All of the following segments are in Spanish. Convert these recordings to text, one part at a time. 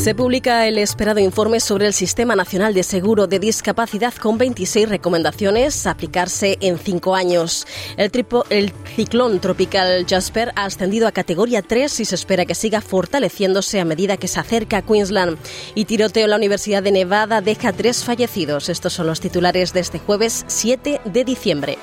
Se publica el esperado informe sobre el Sistema Nacional de Seguro de Discapacidad con 26 recomendaciones a aplicarse en cinco años. El, el, ciclón tropical Jasper ha ascendido a categoría 3 y se espera que siga fortaleciéndose a medida que se acerca a Queensland. Y tiroteo en la Universidad de Nevada deja tres fallecidos. Estos son los titulares de este jueves 7 de diciembre.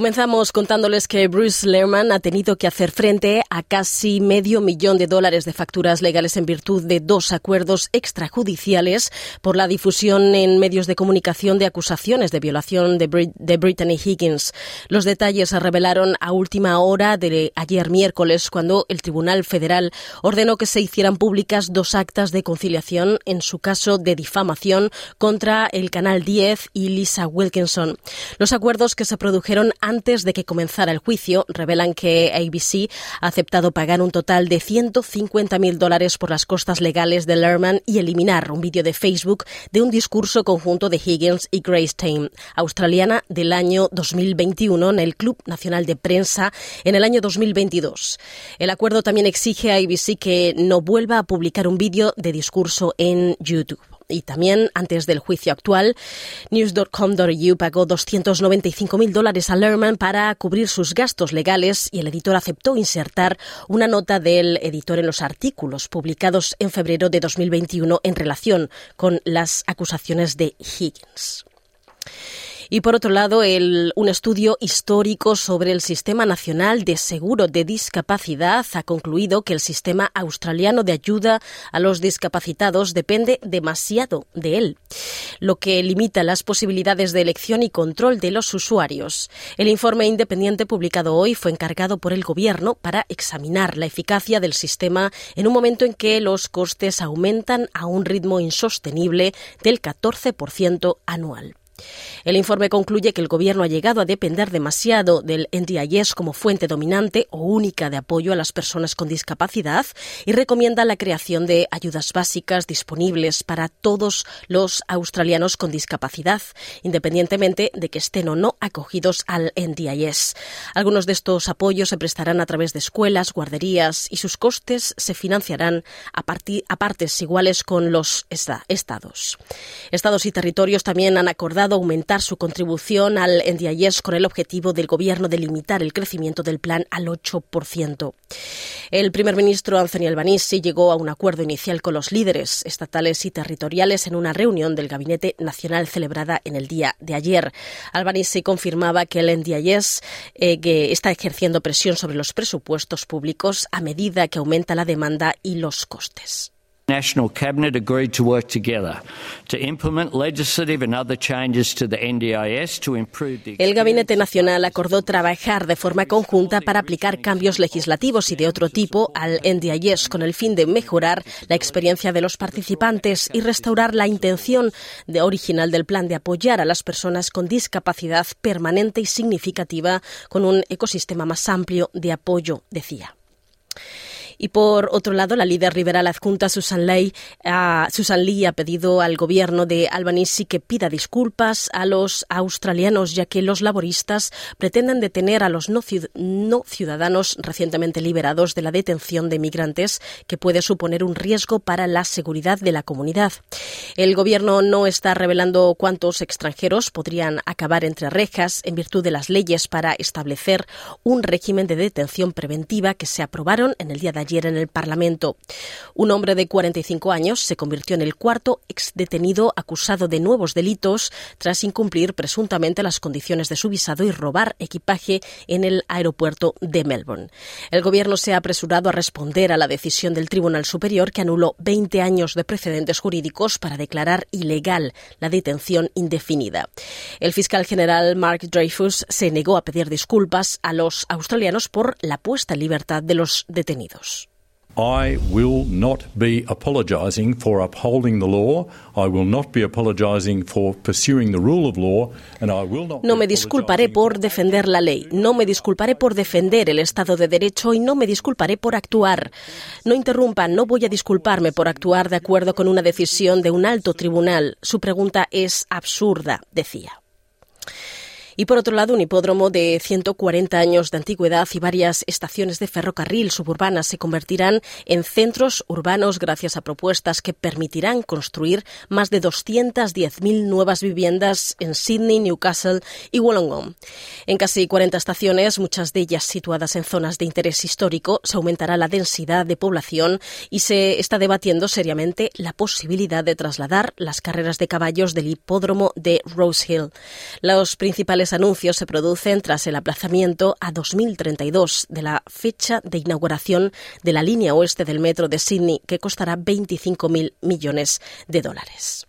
Comenzamos contándoles que Bruce Lehrman ha tenido que hacer frente a casi medio millón de dólares de facturas legales en virtud de dos acuerdos extrajudiciales por la difusión en medios de comunicación de acusaciones de violación de, Brittany Higgins. Los detalles se revelaron a última hora de ayer miércoles cuando el Tribunal Federal ordenó que se hicieran públicas dos actas de conciliación en su caso de difamación contra el Canal 10 y Lisa Wilkinson. Los acuerdos que se produjeron de que comenzara el juicio, revelan que ABC ha aceptado pagar un total de 150.000 dólares por las costas legales de Lerman y eliminar un vídeo de Facebook de un discurso conjunto de Higgins y Grace Tame, australiana del año 2021 en el Club Nacional de Prensa en el año 2022. El acuerdo también exige a ABC que no vuelva a publicar un vídeo de discurso en YouTube y también antes del juicio actual, News.com.au pagó 295.000 dólares a Lerman para cubrir sus gastos legales y el editor aceptó insertar una nota del editor en los artículos publicados en febrero de 2021 en relación con las acusaciones de Higgins. Y por otro lado, un estudio histórico sobre el Sistema Nacional de Seguro de Discapacidad ha concluido que el sistema australiano de ayuda a los discapacitados depende demasiado de él, lo que limita las posibilidades de elección y control de los usuarios. El informe independiente publicado hoy fue encargado por el Gobierno para examinar la eficacia del sistema en un momento en que los costes aumentan a un ritmo insostenible del 14% anual. El informe concluye que el Gobierno ha llegado a depender demasiado del NDIS como fuente dominante o única de apoyo a las personas con discapacidad y recomienda la creación de ayudas básicas disponibles para todos los australianos con discapacidad, independientemente de que estén o no acogidos al NDIS. Algunos de estos apoyos se prestarán a través de escuelas, guarderías y sus costes se financiarán a, partes iguales con los estados. Estados y territorios también han acordado aumentar su contribución al NDIS con el objetivo del Gobierno de limitar el crecimiento del plan al 8%. El primer ministro Anthony Albanese llegó a un acuerdo inicial con los líderes estatales y territoriales en una reunión del Gabinete Nacional celebrada en el día de ayer. Albanese confirmaba que el NDIS eh, que está ejerciendo presión sobre los presupuestos públicos a medida que aumenta la demanda y los costes. National Cabinet agreed to work together to implement legislative and other changes to the NDIS to improve the El Gabinete Nacional acordó trabajar de forma conjunta para aplicar cambios legislativos y de otro tipo al NDIS con el fin de mejorar la experiencia de los participantes y restaurar la intención de original del plan de apoyar a las personas con discapacidad permanente y significativa con un ecosistema más amplio de apoyo, decía. Y por otro lado, la líder liberal adjunta Susan, Lee, Susan Lee ha pedido al gobierno de Albanese que pida disculpas a los australianos, ya que los laboristas pretenden detener a los no ciudadanos recientemente liberados de la detención de migrantes, que puede suponer un riesgo para la seguridad de la comunidad. El gobierno no está revelando cuántos extranjeros podrían acabar entre rejas en virtud de las leyes para establecer un régimen de detención preventiva que se aprobaron en el día de ayer en el Parlamento. Un hombre de 45 años se convirtió en el cuarto exdetenido acusado de nuevos delitos tras incumplir presuntamente las condiciones de su visado y robar equipaje en el aeropuerto de Melbourne. El gobierno se ha apresurado a responder a la decisión del Tribunal Superior que anuló 20 años de precedentes jurídicos para declarar ilegal la detención indefinida. El fiscal general Mark Dreyfus se negó a pedir disculpas a los australianos por la puesta en libertad de los detenidos. I will not be apologising for upholding the law. I will not be apologising for pursuing the rule of law, and I will not. No me disculparé por defender la ley, no me disculparé por defender el Estado de Derecho y no me disculparé por actuar. No interrumpa, no voy a disculparme por actuar de acuerdo con una decisión de un alto tribunal. Su pregunta es absurda, decía. Y por otro lado, un hipódromo de 140 años de antigüedad y varias estaciones de ferrocarril suburbanas se convertirán en centros urbanos gracias a propuestas que permitirán construir más de 210.000 nuevas viviendas en Sydney, Newcastle y Wollongong. En casi 40 estaciones, muchas de ellas situadas en zonas de interés histórico, se aumentará la densidad de población y se está debatiendo seriamente la posibilidad de trasladar las carreras de caballos del hipódromo de Rose Hill. Los principales anuncios se producen tras el aplazamiento a 2032 de la fecha de inauguración de la línea oeste del metro de Sydney, que costará 25.000 millones de dólares.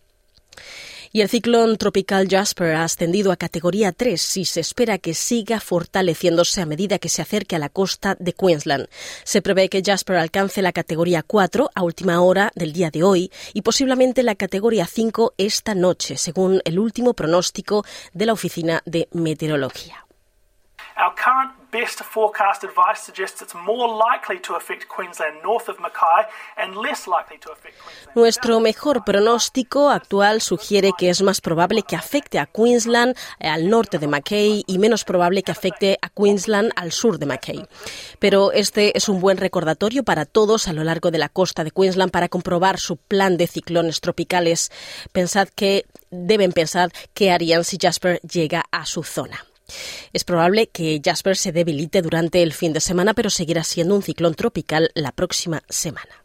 Y el ciclón tropical Jasper ha ascendido a categoría 3 y se espera que siga fortaleciéndose a medida que se acerque a la costa de Queensland. Se prevé que Jasper alcance la categoría 4 a última hora del día de hoy y posiblemente la categoría 5 esta noche, según el último pronóstico de la Oficina de Meteorología. Best forecast advice suggests it's more likely to affect Queensland north of Mackay and less likely to affect Queensland. Nuestro mejor pronóstico actual sugiere que es más probable que afecte a Queensland eh, al norte de Mackay y menos probable que afecte a Queensland al sur de Mackay. Pero este es un buen recordatorio para todos a lo largo de la costa de Queensland para comprobar su plan de ciclones tropicales. Pensad que deben pensar qué harían si Jasper llega a su zona. Es probable que Jasper se debilite durante el fin de semana, pero seguirá siendo un ciclón tropical la próxima semana.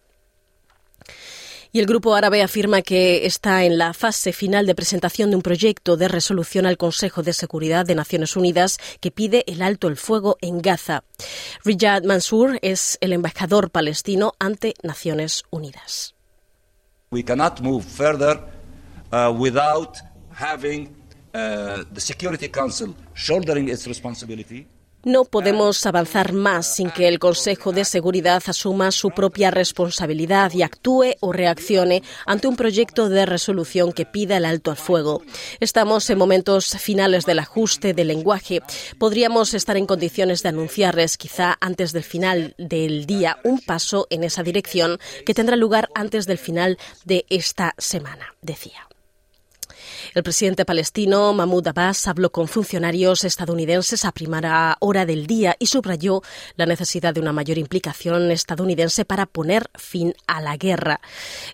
Y el Grupo Árabe afirma que está en la fase final de presentación de un proyecto de resolución al Consejo de Seguridad de Naciones Unidas que pide el alto el fuego en Gaza. Riyad Mansour es el embajador palestino ante Naciones Unidas. We cannot move further uh, without having responsibility. No podemos avanzar más sin que el Consejo de Seguridad asuma su propia responsabilidad y actúe o reaccione ante un proyecto de resolución que pida el alto al fuego. Estamos en momentos finales del ajuste del lenguaje. Podríamos estar en condiciones de anunciarles, quizá antes del final del día, un paso en esa dirección que tendrá lugar antes del final de esta semana, decía. El presidente palestino Mahmoud Abbas habló con funcionarios estadounidenses a primera hora del día y subrayó la necesidad de una mayor implicación estadounidense para poner fin a la guerra.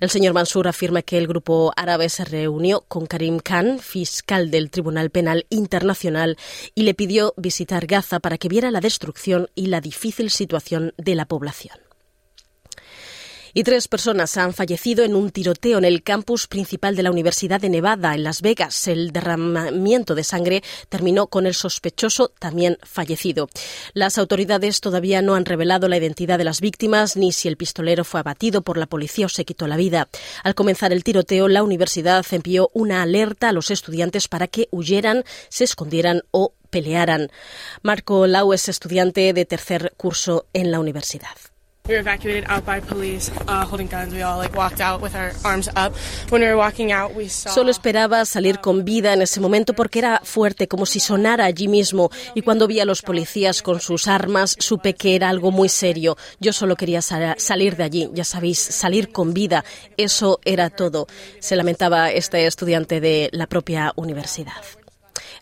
El señor Mansur afirma que el grupo árabe se reunió con Karim Khan, fiscal del Tribunal Penal Internacional, y le pidió visitar Gaza para que viera la destrucción y la difícil situación de la población y tres personas han fallecido en un tiroteo en el campus principal de la Universidad de Nevada, en Las Vegas. El derramamiento de sangre terminó con el sospechoso también fallecido. Las autoridades todavía no han revelado la identidad de las víctimas ni si el pistolero fue abatido por la policía o se quitó la vida. Al comenzar el tiroteo, la universidad envió una alerta a los estudiantes para que huyeran, se escondieran o pelearan. Marco Lau es estudiante de tercer curso en la universidad. Solo esperaba salir con vida en ese momento porque era fuerte, como si sonara allí mismo. Y cuando vi a los policías con sus armas, supe que era algo muy serio. Yo solo quería salir de allí, ya sabéis, salir con vida. Eso era todo. Se lamentaba este estudiante de la propia universidad.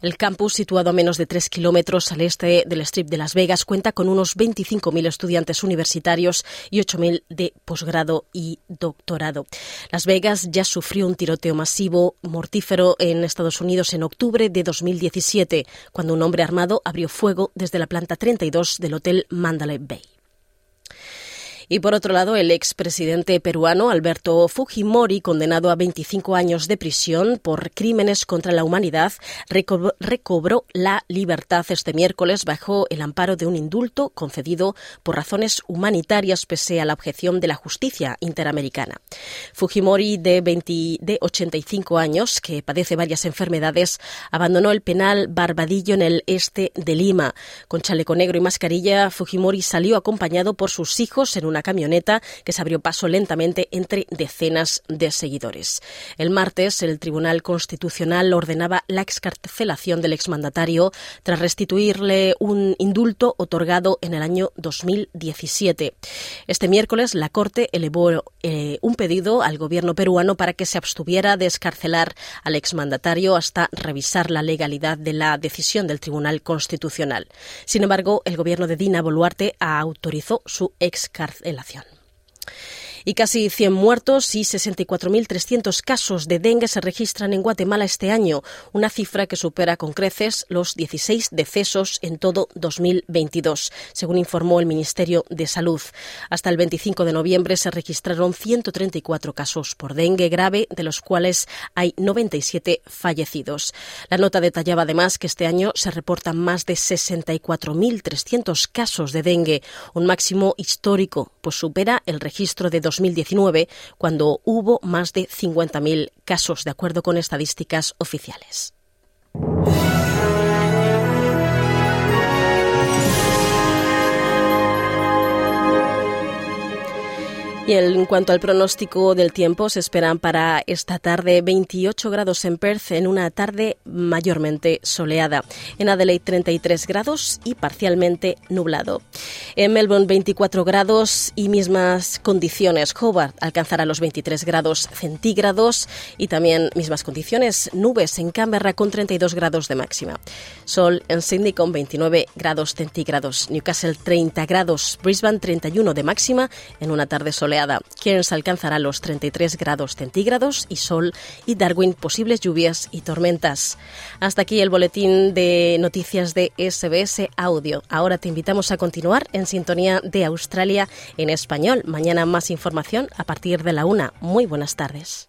El campus, situado a menos de tres kilómetros al este del Strip de Las Vegas, cuenta con unos 25.000 estudiantes universitarios y 8.000 de posgrado y doctorado. Las Vegas ya sufrió un tiroteo masivo mortífero en Estados Unidos en octubre de 2017, cuando un hombre armado abrió fuego desde la planta 32 del Hotel Mandalay Bay. Y por otro lado, el expresidente peruano Alberto Fujimori, condenado a 25 años de prisión por crímenes contra la humanidad, recobró la libertad este miércoles bajo el amparo de un indulto concedido por razones humanitarias pese a la objeción de la justicia interamericana. Fujimori, de, 20, de 85 años, que padece varias enfermedades, abandonó el penal Barbadillo en el este de Lima. Con chaleco negro y mascarilla, Fujimori salió acompañado por sus hijos en una una camioneta que se abrió paso lentamente entre decenas de seguidores. El martes, el Tribunal Constitucional ordenaba la excarcelación del exmandatario tras restituirle un indulto otorgado en el año 2017. Este miércoles, la Corte elevó eh, un pedido al gobierno peruano para que se abstuviera de escarcelar al exmandatario hasta revisar la legalidad de la decisión del Tribunal Constitucional. Sin embargo, el gobierno de Dina Boluarte autorizó su excarcelación helación y casi 100 muertos y 64.300 casos de dengue se registran en Guatemala este año, una cifra que supera con creces los 16 decesos en todo 2022, según informó el Ministerio de Salud. Hasta el 25 de noviembre se registraron 134 casos por dengue grave, de los cuales hay 97 fallecidos. La nota detallaba además que este año se reportan más de 64.300 casos de dengue, un máximo histórico, pues supera el registro de 2019, cuando hubo más de 50.000 casos, de acuerdo con estadísticas oficiales. En cuanto al pronóstico del tiempo, se esperan para esta tarde 28 grados en Perth en una tarde mayormente soleada. En Adelaide 33 grados y parcialmente nublado. En Melbourne 24 grados y mismas condiciones. Hobart alcanzará los 23 grados centígrados y también mismas condiciones. Nubes en Canberra con 32 grados de máxima. Sol en Sydney con 29 grados centígrados. Newcastle 30 grados. Brisbane 31 de máxima en una tarde soleada soleada. alcanzará los 33 grados centígrados y sol y Darwin posibles lluvias y tormentas. Hasta aquí el boletín de noticias de SBS Audio. Ahora te invitamos a continuar en sintonía de Australia en español. Mañana más información a partir de la una. Muy buenas tardes.